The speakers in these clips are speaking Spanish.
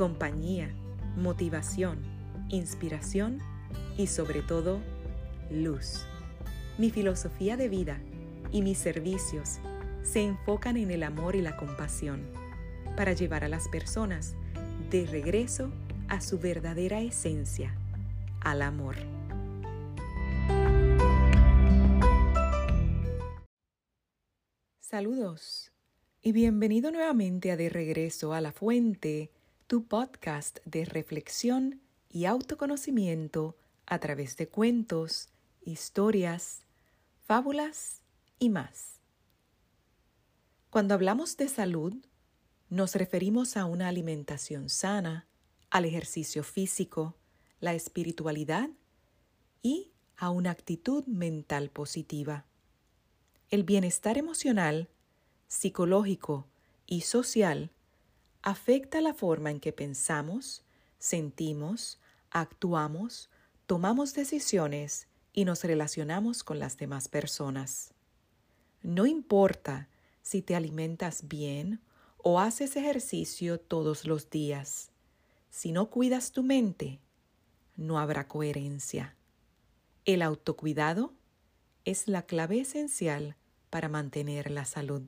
compañía, motivación, inspiración y sobre todo luz. Mi filosofía de vida y mis servicios se enfocan en el amor y la compasión para llevar a las personas de regreso a su verdadera esencia, al amor. Saludos y bienvenido nuevamente a De Regreso a la Fuente, tu podcast de reflexión y autoconocimiento a través de cuentos, historias, fábulas y más. Cuando hablamos de salud, nos referimos a una alimentación sana, al ejercicio físico, la espiritualidad y a una actitud mental positiva. El bienestar emocional, psicológico y social afecta la forma en que pensamos, sentimos, actuamos, tomamos decisiones y nos relacionamos con las demás personas. No importa si te alimentas bien o haces ejercicio todos los días. Si no cuidas tu mente, no habrá coherencia. El autocuidado es la clave esencial para mantener la salud.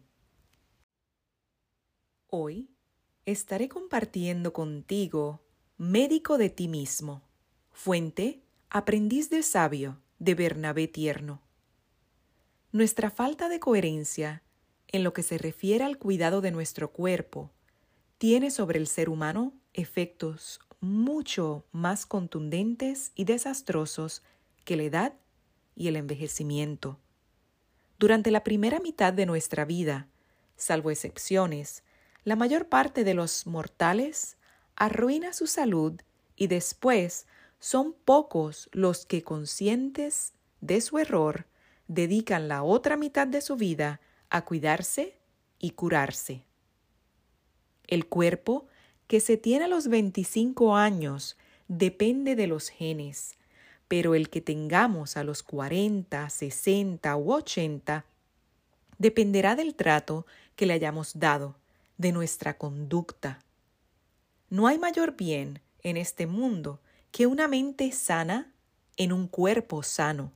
Hoy estaré compartiendo contigo Médico de ti mismo, fuente Aprendiz de Sabio de Bernabé Tierno. Nuestra falta de coherencia en lo que se refiere al cuidado de nuestro cuerpo tiene sobre el ser humano efectos mucho más contundentes y desastrosos que la edad y el envejecimiento. Durante la primera mitad de nuestra vida, salvo excepciones, la mayor parte de los mortales arruina su salud y después son pocos los que conscientes de su error dedican la otra mitad de su vida a cuidarse y curarse. El cuerpo que se tiene a los 25 años depende de los genes, pero el que tengamos a los 40, 60 u 80 dependerá del trato que le hayamos dado, de nuestra conducta. No hay mayor bien en este mundo que una mente sana en un cuerpo sano,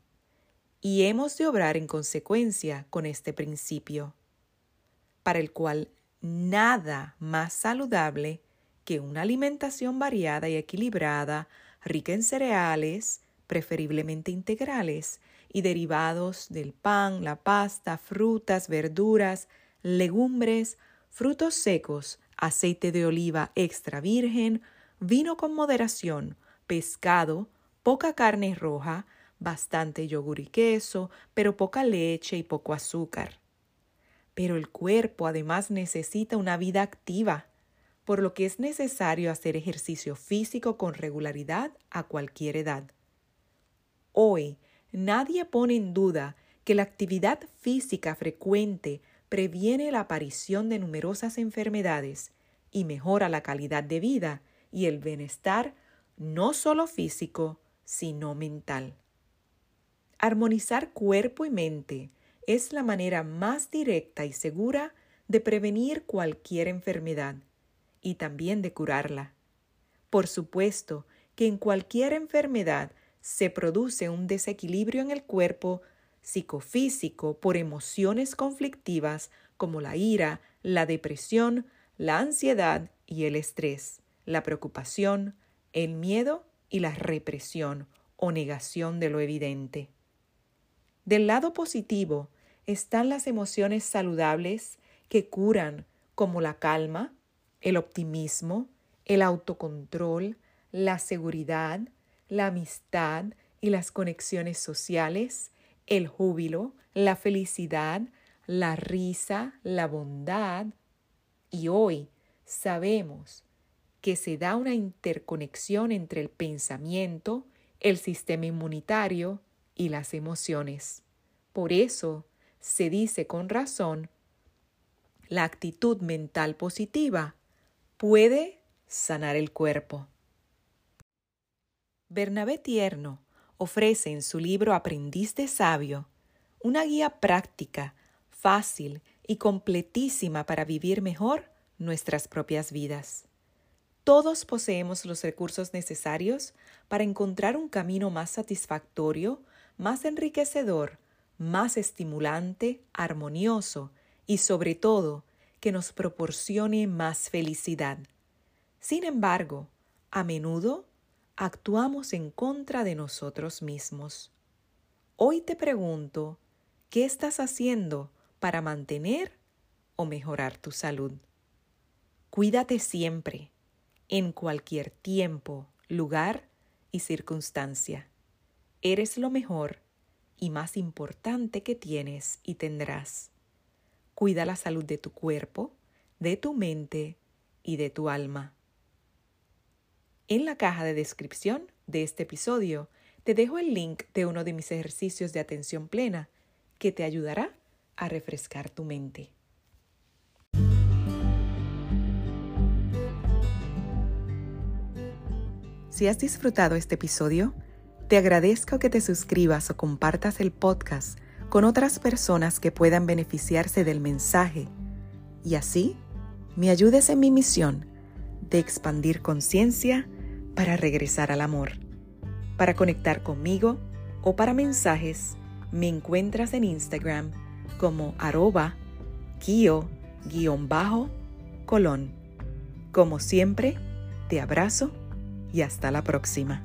y hemos de obrar en consecuencia con este principio, para el cual nada más saludable que una alimentación variada y equilibrada, rica en cereales, preferiblemente integrales, y derivados del pan, la pasta, frutas, verduras, legumbres, frutos secos, aceite de oliva extra virgen, vino con moderación, pescado, poca carne roja, bastante yogur y queso, pero poca leche y poco azúcar. Pero el cuerpo además necesita una vida activa, por lo que es necesario hacer ejercicio físico con regularidad a cualquier edad. Hoy nadie pone en duda que la actividad física frecuente previene la aparición de numerosas enfermedades y mejora la calidad de vida y el bienestar no solo físico, sino mental. Armonizar cuerpo y mente es la manera más directa y segura de prevenir cualquier enfermedad y también de curarla. Por supuesto que en cualquier enfermedad se produce un desequilibrio en el cuerpo psicofísico por emociones conflictivas como la ira, la depresión, la ansiedad y el estrés, la preocupación, el miedo y la represión o negación de lo evidente. Del lado positivo están las emociones saludables que curan, como la calma, el optimismo, el autocontrol, la seguridad, la amistad y las conexiones sociales, el júbilo, la felicidad, la risa, la bondad. Y hoy sabemos que se da una interconexión entre el pensamiento, el sistema inmunitario y las emociones. Por eso se dice con razón, la actitud mental positiva puede sanar el cuerpo. Bernabé Tierno ofrece en su libro Aprendiz de Sabio una guía práctica, fácil y completísima para vivir mejor nuestras propias vidas. Todos poseemos los recursos necesarios para encontrar un camino más satisfactorio, más enriquecedor, más estimulante, armonioso y sobre todo que nos proporcione más felicidad. Sin embargo, a menudo actuamos en contra de nosotros mismos. Hoy te pregunto, ¿qué estás haciendo para mantener o mejorar tu salud? Cuídate siempre, en cualquier tiempo, lugar y circunstancia. Eres lo mejor y más importante que tienes y tendrás. Cuida la salud de tu cuerpo, de tu mente y de tu alma. En la caja de descripción de este episodio te dejo el link de uno de mis ejercicios de atención plena que te ayudará a refrescar tu mente. Si has disfrutado este episodio, te agradezco que te suscribas o compartas el podcast con otras personas que puedan beneficiarse del mensaje y así me ayudes en mi misión de expandir conciencia para regresar al amor. Para conectar conmigo o para mensajes, me encuentras en Instagram como arroba kio-colón. Como siempre, te abrazo y hasta la próxima.